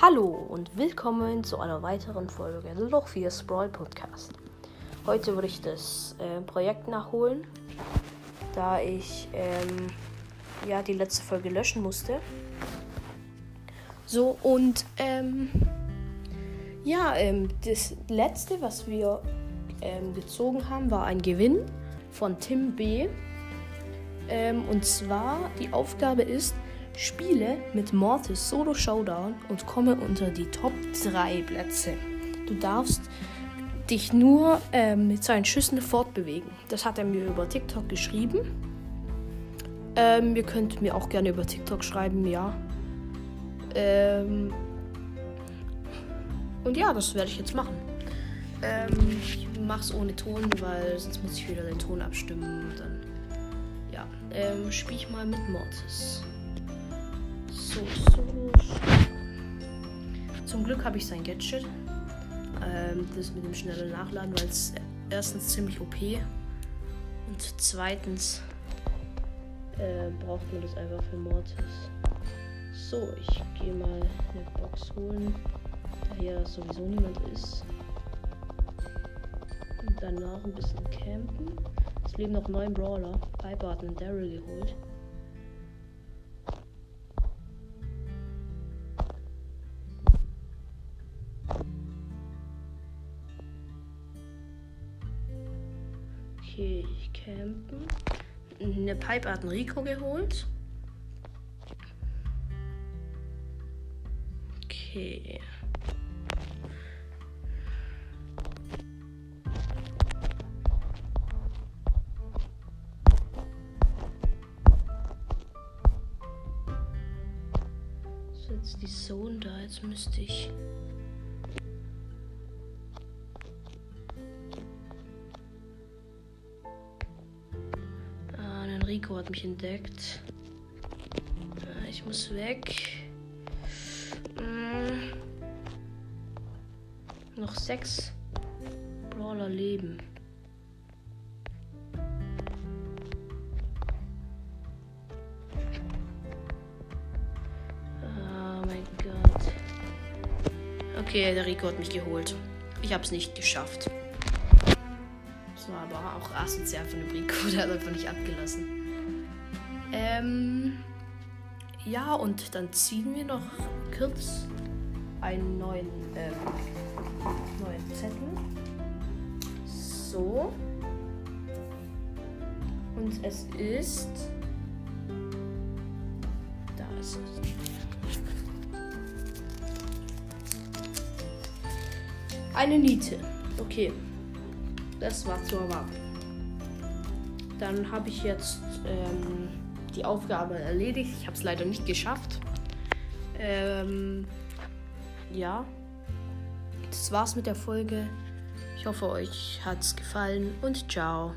Hallo und willkommen zu einer weiteren Folge Loch 4 Sprawl Podcast. Heute würde ich das äh, Projekt nachholen, da ich ähm, ja die letzte Folge löschen musste. So und ähm, ja, ähm, das letzte, was wir ähm, gezogen haben, war ein Gewinn von Tim B. Ähm, und zwar die Aufgabe ist, Spiele mit Mortis Solo Showdown und komme unter die Top 3 Plätze. Du darfst dich nur ähm, mit seinen Schüssen fortbewegen. Das hat er mir über TikTok geschrieben. Ähm, ihr könnt mir auch gerne über TikTok schreiben, ja. Ähm, und ja, das werde ich jetzt machen. Ähm, ich mache es ohne Ton, weil sonst muss ich wieder den Ton abstimmen. Und dann, ja, ähm, spiele ich mal mit Mortis. So, so. Zum Glück habe ich sein Gadget. Ähm, das mit dem schnellen Nachladen, weil es erstens ziemlich OP und zweitens äh, braucht man das einfach für Mortis. So, ich gehe mal eine Box holen, da hier sowieso niemand ist. Und danach ein bisschen campen. Es leben noch neun Brawler. Piper hat einen Daryl geholt. Okay, ich campen. Eine Pipe hat einen Rico geholt. Okay. So, jetzt die Zone da. Jetzt müsste ich. Rico hat mich entdeckt. Ah, ich muss weg. Mm. Noch sechs Brawler leben. Oh mein Gott. Okay, der Rico hat mich geholt. Ich hab's nicht geschafft. Das war aber auch asozial von dem Rico. Der hat einfach nicht abgelassen. Ähm. Ja, und dann ziehen wir noch kurz einen neuen, ähm, neuen Zettel. So. Und es ist. Da ist es. Eine Niete. Okay. Das war zu erwarten. Dann habe ich jetzt ähm, die Aufgabe erledigt. Ich habe es leider nicht geschafft. Ähm, ja. Das war's mit der Folge. Ich hoffe, euch hat's gefallen und ciao.